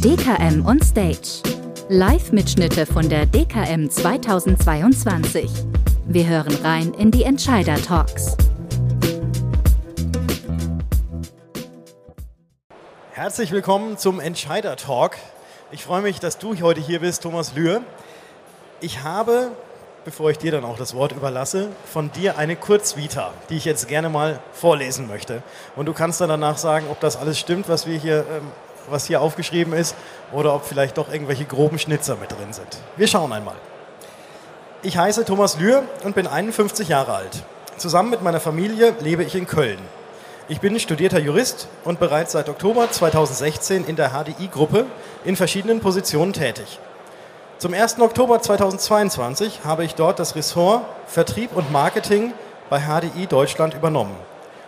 DKM on Stage. Live-Mitschnitte von der DKM 2022. Wir hören rein in die Entscheider-Talks. Herzlich willkommen zum Entscheider-Talk. Ich freue mich, dass du heute hier bist, Thomas Lühr. Ich habe, bevor ich dir dann auch das Wort überlasse, von dir eine Kurzvita, die ich jetzt gerne mal vorlesen möchte. Und du kannst dann danach sagen, ob das alles stimmt, was wir hier ähm, was hier aufgeschrieben ist, oder ob vielleicht doch irgendwelche groben Schnitzer mit drin sind. Wir schauen einmal. Ich heiße Thomas Lühr und bin 51 Jahre alt. Zusammen mit meiner Familie lebe ich in Köln. Ich bin studierter Jurist und bereits seit Oktober 2016 in der HDI-Gruppe in verschiedenen Positionen tätig. Zum 1. Oktober 2022 habe ich dort das Ressort Vertrieb und Marketing bei HDI Deutschland übernommen.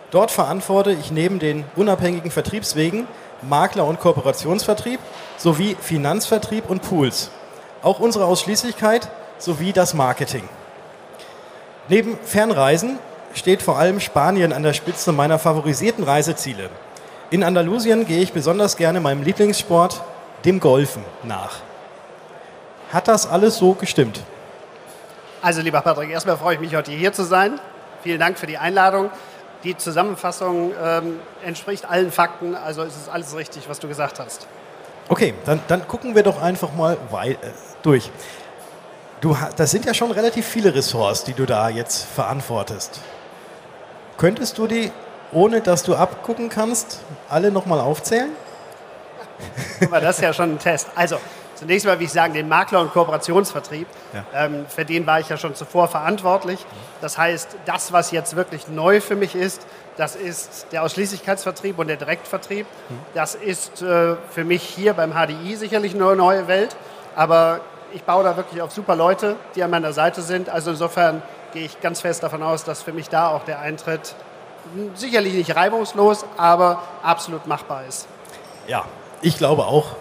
Dort verantworte ich neben den unabhängigen Vertriebswegen Makler- und Kooperationsvertrieb sowie Finanzvertrieb und Pools. Auch unsere Ausschließlichkeit sowie das Marketing. Neben Fernreisen steht vor allem Spanien an der Spitze meiner favorisierten Reiseziele. In Andalusien gehe ich besonders gerne meinem Lieblingssport, dem Golfen, nach. Hat das alles so gestimmt? Also lieber Patrick, erstmal freue ich mich, heute hier zu sein. Vielen Dank für die Einladung. Die Zusammenfassung ähm, entspricht allen Fakten, also ist es alles richtig, was du gesagt hast. Okay, dann, dann gucken wir doch einfach mal äh, durch. Du, das sind ja schon relativ viele Ressorts, die du da jetzt verantwortest. Könntest du die, ohne dass du abgucken kannst, alle nochmal aufzählen? Guck mal, das ist ja schon ein Test. Also, zunächst mal, wie ich sagen, den Makler- und Kooperationsvertrieb, Ja. ähm, für den war ich ja schon zuvor verantwortlich. Das heißt, das, was jetzt wirklich neu für mich ist, das ist der Ausschließlichkeitsvertrieb und der Direktvertrieb. Das ist äh, für mich hier beim HDI sicherlich eine neue Welt, aber ich baue da wirklich auf super Leute, die an meiner Seite sind. Also insofern gehe ich ganz fest davon aus, dass für mich da auch der Eintritt hm, sicherlich nicht reibungslos, aber absolut machbar ist. Ja, ich glaube auch,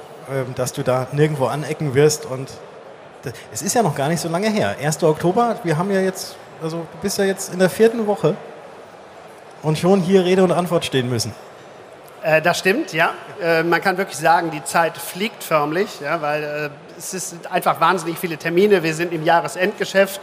dass du da nirgendwo anecken wirst. Und es ist ja noch gar nicht so lange her. 1. Oktober, wir haben ja jetzt, also du bist ja jetzt in der vierten Woche und schon hier Rede und Antwort stehen müssen. Äh, das stimmt, ja. Äh, man kann wirklich sagen, die Zeit fliegt förmlich, ja, weil äh, es sind einfach wahnsinnig viele Termine. Wir sind im Jahresendgeschäft.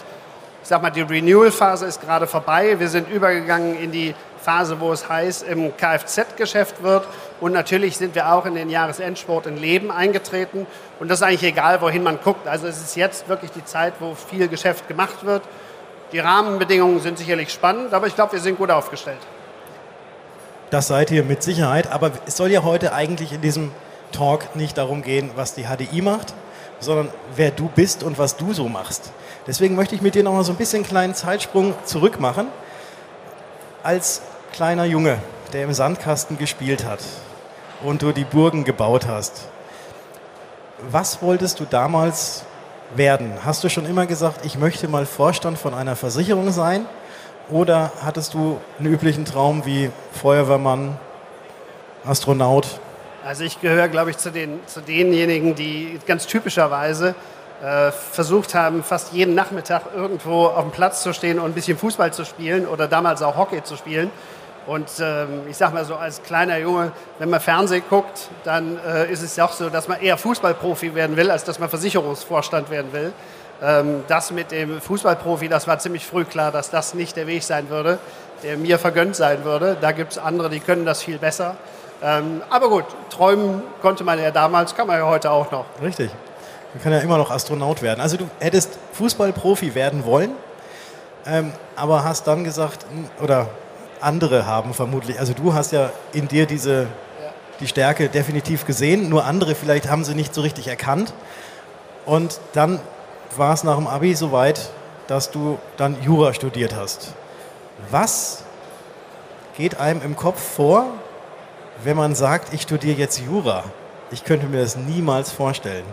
Ich sag mal, die Renewal-Phase ist gerade vorbei. Wir sind übergegangen in die Phase, wo es heiß im Kfz-Geschäft wird. Und natürlich sind wir auch in den Jahresendsport in Leben eingetreten. Und das ist eigentlich egal, wohin man guckt. Also es ist jetzt wirklich die Zeit, wo viel Geschäft gemacht wird. Die Rahmenbedingungen sind sicherlich spannend, aber ich glaube, wir sind gut aufgestellt. Das seid ihr mit Sicherheit. Aber es soll ja heute eigentlich in diesem Talk nicht darum gehen, was die HDI macht, sondern wer du bist und was du so machst. Deswegen möchte ich mit dir noch mal so ein bisschen einen kleinen Zeitsprung zurück machen. Als kleiner Junge, der im Sandkasten gespielt hat und du die Burgen gebaut hast, was wolltest du damals werden? Hast du schon immer gesagt, ich möchte mal Vorstand von einer Versicherung sein? Oder hattest du einen üblichen Traum wie Feuerwehrmann, Astronaut? Also ich gehöre, glaube ich, zu, den, zu denjenigen, die ganz typischerweise äh, versucht haben, fast jeden Nachmittag irgendwo auf dem Platz zu stehen und ein bisschen Fußball zu spielen oder damals auch Hockey zu spielen. Und ähm, ich sage mal so, als kleiner Junge, wenn man Fernsehen guckt, dann äh, ist es ja auch so, dass man eher Fußballprofi werden will, als dass man Versicherungsvorstand werden will. Ähm, das mit dem Fußballprofi, das war ziemlich früh klar, dass das nicht der Weg sein würde, der mir vergönnt sein würde. Da gibt es andere, die können das viel besser. Ähm, aber gut, träumen konnte man ja damals, kann man ja heute auch noch. Richtig. Man kann ja immer noch Astronaut werden. Also du hättest Fußballprofi werden wollen, ähm, aber hast dann gesagt, hm, oder andere haben vermutlich, also du hast ja in dir diese, die Stärke definitiv gesehen, nur andere vielleicht haben sie nicht so richtig erkannt. Und dann war es nach dem Abi so weit, dass du dann Jura studiert hast. Was geht einem im Kopf vor, wenn man sagt, ich studiere jetzt Jura? Ich könnte mir das niemals vorstellen.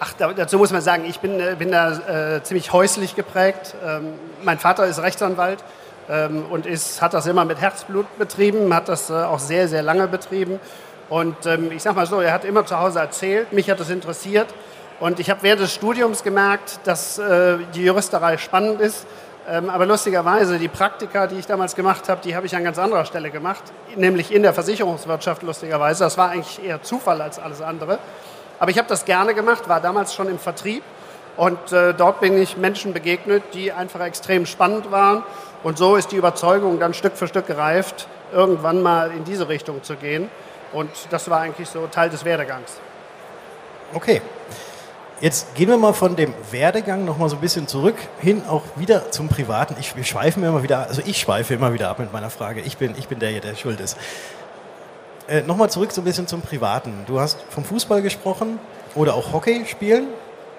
Ach, da- dazu muss man sagen, ich bin, äh, bin da äh, ziemlich häuslich geprägt. Ähm, mein Vater ist Rechtsanwalt ähm, und ist, hat das immer mit Herzblut betrieben, hat das äh, auch sehr, sehr lange betrieben. Und ähm, ich sag mal so, er hat immer zu Hause erzählt, mich hat das interessiert. Und ich habe während des Studiums gemerkt, dass äh, die Juristerei spannend ist, aber lustigerweise, die Praktika, die ich damals gemacht habe, die habe ich an ganz anderer Stelle gemacht, nämlich in der Versicherungswirtschaft lustigerweise. Das war eigentlich eher Zufall als alles andere. Aber ich habe das gerne gemacht, war damals schon im Vertrieb und äh, dort bin ich Menschen begegnet, die einfach extrem spannend waren. Und so ist die Überzeugung dann Stück für Stück gereift, irgendwann mal in diese Richtung zu gehen. Und das war eigentlich so Teil des Werdegangs. Okay. Jetzt gehen wir mal von dem Werdegang noch mal so ein bisschen zurück hin auch wieder zum Privaten. Ich, wir schweifen immer wieder, also ich schweife immer wieder ab mit meiner Frage. Ich bin, ich bin der, der schuld ist. Äh, Nochmal zurück so ein bisschen zum Privaten. Du hast vom Fußball gesprochen oder auch Hockey spielen.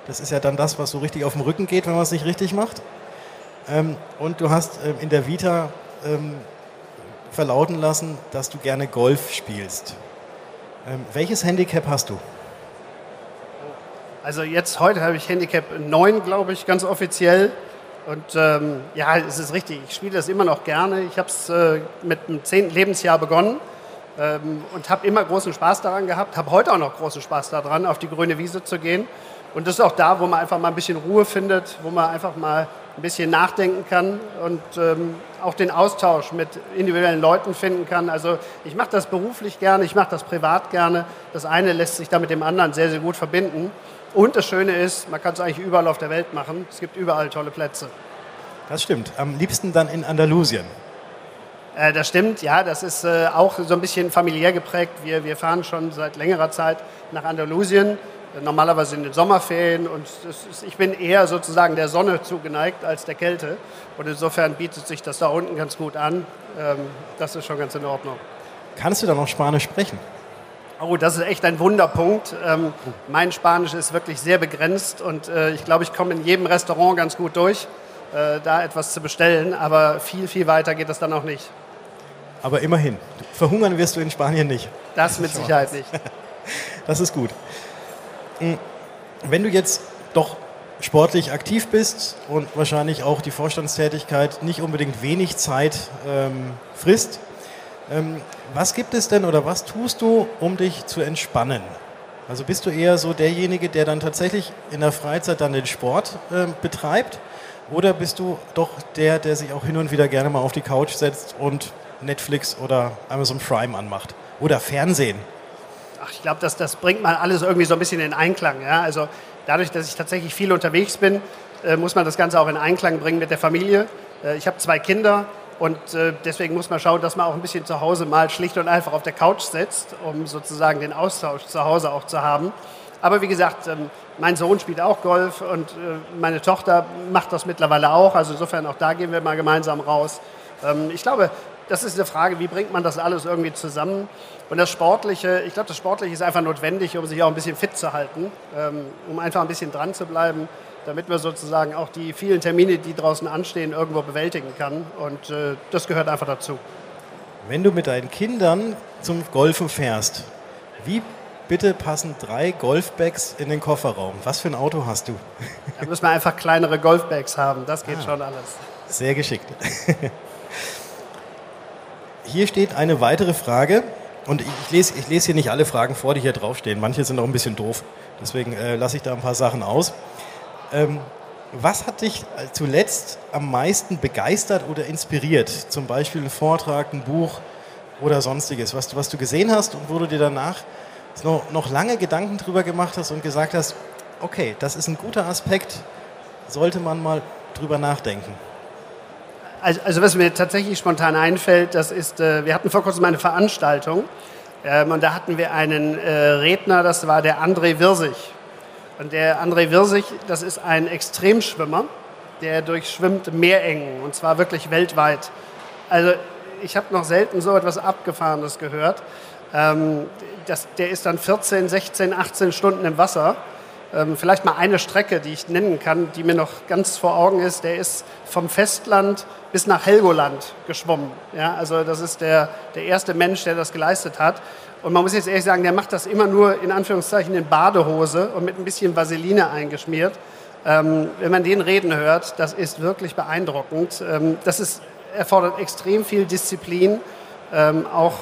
Das ist ja dann das, was so richtig auf dem Rücken geht, wenn man es nicht richtig macht. Ähm, und du hast ähm, in der Vita ähm, verlauten lassen, dass du gerne Golf spielst. Ähm, welches Handicap hast du? Also jetzt heute habe ich Handicap 9, glaube ich, ganz offiziell. Und ähm, ja, es ist richtig, ich spiele das immer noch gerne. Ich habe es äh, mit dem 10. Lebensjahr begonnen ähm, und habe immer großen Spaß daran gehabt, habe heute auch noch großen Spaß daran, auf die grüne Wiese zu gehen. Und das ist auch da, wo man einfach mal ein bisschen Ruhe findet, wo man einfach mal ein bisschen nachdenken kann und ähm, auch den Austausch mit individuellen Leuten finden kann. Also ich mache das beruflich gerne, ich mache das privat gerne. Das eine lässt sich da mit dem anderen sehr, sehr gut verbinden. Und das Schöne ist, man kann es eigentlich überall auf der Welt machen. Es gibt überall tolle Plätze. Das stimmt. Am liebsten dann in Andalusien. Äh, das stimmt, ja. Das ist äh, auch so ein bisschen familiär geprägt. Wir, wir fahren schon seit längerer Zeit nach Andalusien, normalerweise in den Sommerferien. Und ist, ich bin eher sozusagen der Sonne zugeneigt als der Kälte. Und insofern bietet sich das da unten ganz gut an. Ähm, das ist schon ganz in Ordnung. Kannst du dann noch Spanisch sprechen? Oh, das ist echt ein Wunderpunkt. Ähm, mein Spanisch ist wirklich sehr begrenzt und äh, ich glaube, ich komme in jedem Restaurant ganz gut durch, äh, da etwas zu bestellen, aber viel, viel weiter geht es dann auch nicht. Aber immerhin, verhungern wirst du in Spanien nicht. Das mit Sicherheit nicht. Das ist gut. Hm, wenn du jetzt doch sportlich aktiv bist und wahrscheinlich auch die Vorstandstätigkeit nicht unbedingt wenig Zeit ähm, frisst, was gibt es denn oder was tust du, um dich zu entspannen? Also bist du eher so derjenige, der dann tatsächlich in der Freizeit dann den Sport äh, betreibt? Oder bist du doch der, der sich auch hin und wieder gerne mal auf die Couch setzt und Netflix oder Amazon Prime anmacht? Oder Fernsehen? Ach, ich glaube, das, das bringt man alles irgendwie so ein bisschen in Einklang. Ja? Also dadurch, dass ich tatsächlich viel unterwegs bin, äh, muss man das Ganze auch in Einklang bringen mit der Familie. Äh, ich habe zwei Kinder und äh, deswegen muss man schauen, dass man auch ein bisschen zu Hause mal schlicht und einfach auf der Couch sitzt, um sozusagen den Austausch zu Hause auch zu haben. Aber wie gesagt, ähm, mein Sohn spielt auch Golf und äh, meine Tochter macht das mittlerweile auch. Also insofern auch da gehen wir mal gemeinsam raus. Ähm, ich glaube, das ist eine Frage, wie bringt man das alles irgendwie zusammen? Und das Sportliche, ich glaube, das Sportliche ist einfach notwendig, um sich auch ein bisschen fit zu halten, ähm, um einfach ein bisschen dran zu bleiben damit man sozusagen auch die vielen Termine, die draußen anstehen, irgendwo bewältigen kann. Und äh, das gehört einfach dazu. Wenn du mit deinen Kindern zum Golfen fährst, wie bitte passen drei Golfbags in den Kofferraum? Was für ein Auto hast du? Da müssen wir einfach kleinere Golfbags haben. Das geht ah, schon alles. Sehr geschickt. Hier steht eine weitere Frage. Und ich lese, ich lese hier nicht alle Fragen vor, die hier draufstehen. Manche sind auch ein bisschen doof. Deswegen äh, lasse ich da ein paar Sachen aus. Ähm, was hat dich zuletzt am meisten begeistert oder inspiriert? Zum Beispiel ein Vortrag, ein Buch oder sonstiges, was du, was du gesehen hast und wo du dir danach noch, noch lange Gedanken drüber gemacht hast und gesagt hast, okay, das ist ein guter Aspekt, sollte man mal drüber nachdenken. Also, also was mir tatsächlich spontan einfällt, das ist, äh, wir hatten vor kurzem eine Veranstaltung ähm, und da hatten wir einen äh, Redner, das war der André Wirsig. Und der André Wirsig, das ist ein Extremschwimmer, der durchschwimmt Meerengen und zwar wirklich weltweit. Also ich habe noch selten so etwas Abgefahrenes gehört. Ähm, das, der ist dann 14, 16, 18 Stunden im Wasser. Ähm, vielleicht mal eine Strecke, die ich nennen kann, die mir noch ganz vor Augen ist. Der ist vom Festland bis nach Helgoland geschwommen. Ja, also das ist der, der erste Mensch, der das geleistet hat. Und man muss jetzt ehrlich sagen, der macht das immer nur in Anführungszeichen in Badehose und mit ein bisschen Vaseline eingeschmiert. Ähm, wenn man den reden hört, das ist wirklich beeindruckend. Ähm, das ist, erfordert extrem viel Disziplin, ähm, auch,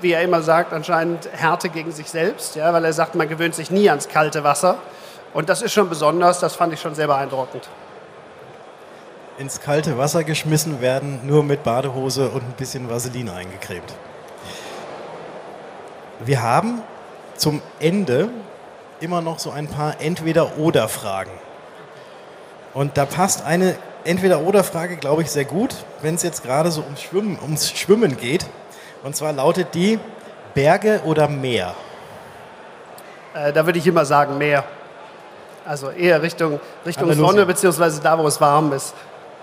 wie er immer sagt, anscheinend Härte gegen sich selbst, ja, weil er sagt, man gewöhnt sich nie ans kalte Wasser. Und das ist schon besonders, das fand ich schon sehr beeindruckend. ins kalte Wasser geschmissen werden, nur mit Badehose und ein bisschen Vaseline eingecremt. Wir haben zum Ende immer noch so ein paar Entweder-Oder-Fragen. Und da passt eine Entweder-Oder-Frage, glaube ich, sehr gut, wenn es jetzt gerade so ums Schwimmen, ums Schwimmen geht. Und zwar lautet die Berge oder Meer? Äh, da würde ich immer sagen Meer. Also eher Richtung, Richtung Sonne, beziehungsweise da, wo es warm ist.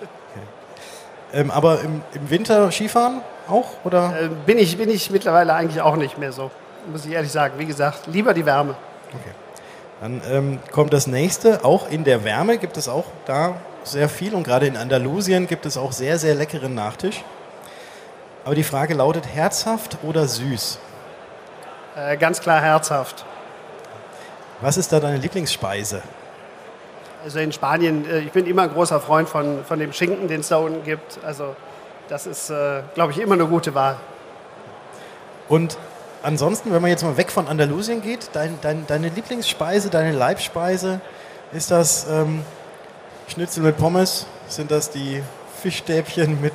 Okay. Ähm, aber im, im, Winter Skifahren auch? Oder? Äh, bin, ich, bin ich mittlerweile eigentlich auch nicht mehr so, muss ich ehrlich sagen. Wie gesagt, lieber die Wärme. Okay. Dann ähm, kommt das nächste. Auch in der Wärme gibt es auch da sehr viel und gerade in Andalusien gibt es auch sehr, sehr leckeren Nachtisch. Aber die Frage lautet herzhaft oder süß? Äh, ganz klar herzhaft. Was ist da deine Lieblingsspeise? Also in Spanien, äh, ich bin immer ein großer Freund von, von dem Schinken, den es da unten gibt. Also das ist, äh, glaube ich, immer eine gute Wahl. Und ansonsten, wenn man jetzt mal weg von Andalusien geht, dein, dein, deine Lieblingsspeise, deine Leibspeise, ist das ähm, Schnitzel mit Pommes? Sind das die Fischstäbchen mit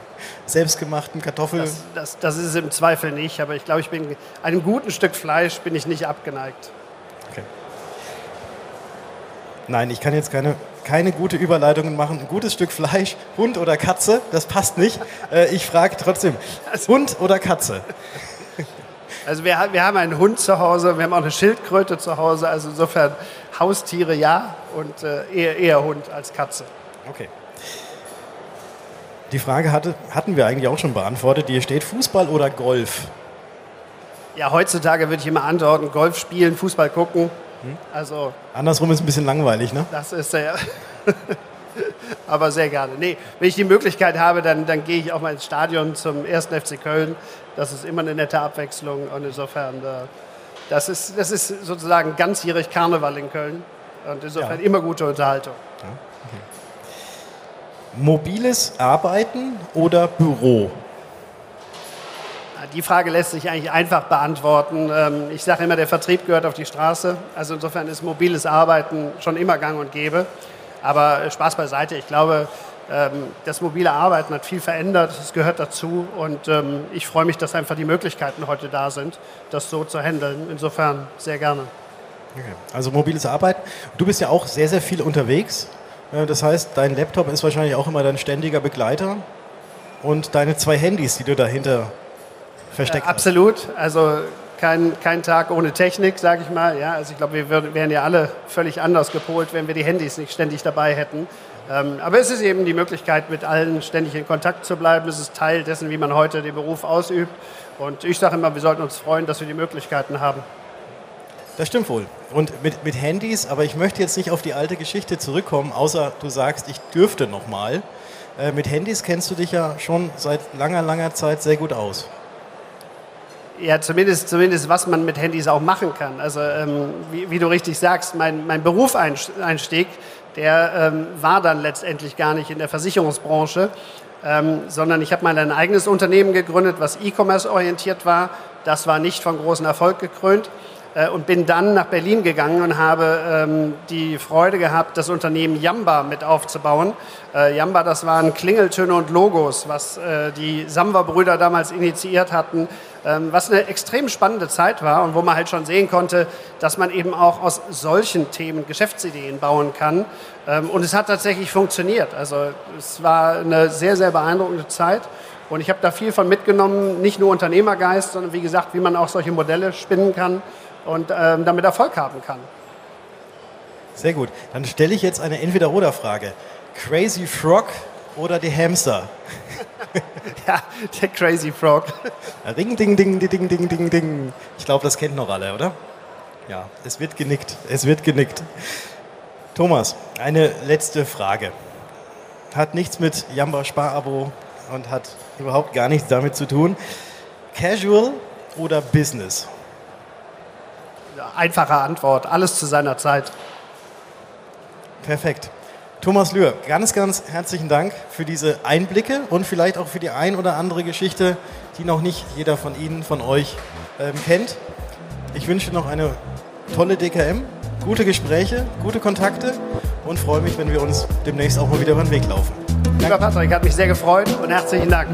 selbstgemachten Kartoffeln? Das, das, das, ist es im Zweifel nicht, aber ich glaube, ich bin einem guten Stück Fleisch bin ich nicht abgeneigt. Okay. Nein, ich kann jetzt keine, keine gute Überleitungen machen. Ein gutes Stück Fleisch, Hund oder Katze, das passt nicht. Äh, ich frage trotzdem, also- Hund oder Katze? Also wir, wir haben einen Hund zu Hause, wir haben auch eine Schildkröte zu Hause, also insofern Haustiere ja und äh, eher, eher Hund als Katze. Okay. Die Frage hatte, hatten wir eigentlich auch schon beantwortet. Hier steht Fußball oder Golf? Ja, heutzutage würde ich immer antworten, Golf spielen, Fußball gucken. Hm? Also, Andersrum ist ein bisschen langweilig, ne? Das ist ja. Aber sehr gerne. Nee, wenn ich die Möglichkeit habe, dann, dann gehe ich auch mal ins Stadion zum 1. FC Köln. Das ist immer eine nette Abwechslung und insofern, äh, das, ist, das ist sozusagen ganzjährig Karneval in Köln und insofern ja. immer gute Unterhaltung. Ja, okay. Mobiles Arbeiten oder Büro? Die Frage lässt sich eigentlich einfach beantworten. Ähm, ich sage immer, der Vertrieb gehört auf die Straße. Also insofern ist mobiles Arbeiten schon immer gang und gäbe. Aber Spaß beiseite. Ich glaube, ähm, das mobile Arbeiten hat viel verändert, es gehört dazu und ähm, ich freue mich, dass einfach die Möglichkeiten heute da sind, das so zu handeln. Insofern sehr gerne. Okay. Also mobiles Arbeiten. Du bist ja auch sehr, sehr viel unterwegs. Äh, das heißt, dein Laptop ist wahrscheinlich auch immer dein ständiger Begleiter und deine zwei Handys, die du dahinter versteckt äh, absolut. Also kein, kein Tag ohne Technik, sage ich mal. Ja, also ich glaube, wir wären ja alle völlig anders gepolt, wenn wir die Handys nicht ständig dabei hätten. Ähm, aber es ist eben die Möglichkeit, mit allen ständig in Kontakt zu bleiben. Es ist Teil dessen, wie man heute den Beruf ausübt. Und ich sage immer, wir sollten uns freuen, dass wir die Möglichkeiten haben. Das stimmt wohl. Und mit, mit Handys, aber ich möchte jetzt nicht auf die alte Geschichte zurückkommen, außer du sagst, ich dürfte nochmal. Äh, mit Handys kennst du dich ja schon seit langer, langer Zeit sehr gut aus. Ja, zumindest, zumindest was man mit Handys auch machen kann. Also ähm, wie, wie, du richtig sagst, mein, mein Berufseinstieg, der ähm, war dann letztendlich gar nicht in der Versicherungsbranche, ähm, sondern ich habe mal ein eigenes Unternehmen gegründet, was E-Commerce orientiert war. Das war nicht von großem Erfolg gekrönt und bin dann nach Berlin gegangen und habe ähm, die Freude gehabt, das Unternehmen Yamba mit aufzubauen. Äh, Yamba, das waren Klingeltöne und Logos, was äh, die Samwa-Brüder damals initiiert hatten ähm, was eine extrem spannende Zeit war und wo man halt schon sehen konnte, dass man eben auch aus solchen Themen Geschäftsideen bauen kann. Ähm, und es hat tatsächlich funktioniert. Also es war eine sehr, sehr beeindruckende Zeit. Und ich habe da viel von mitgenommen, nicht nur Unternehmergeist, sondern wie gesagt, wie man auch solche Modelle spinnen kann und ähm, damit Erfolg haben kann. Sehr gut. Dann stelle ich jetzt eine Entweder-Oder-Frage. Crazy Frog oder die Hamster? ja, der Crazy Frog. Ring, ding, ding, ding, ding, ding, ding. Ich glaube, das kennt noch alle, oder? Ja, es wird genickt. Es wird genickt. Thomas, eine letzte Frage. Hat nichts mit Jamba Sparabo und hat überhaupt gar nichts damit zu tun. Casual oder Business? Einfache Antwort. Alles zu seiner Zeit. Perfekt. Thomas Lühr, ganz, ganz herzlichen Dank für diese Einblicke und vielleicht auch für die ein oder andere Geschichte, die noch nicht jeder von Ihnen, von euch ähm, kennt. Ich wünsche noch eine tolle DKM, gute Gespräche, gute Kontakte und freue mich, wenn wir uns demnächst auch mal wieder über den Weg laufen. Lieber Patrick, hat mich sehr gefreut und herzlichen Dank.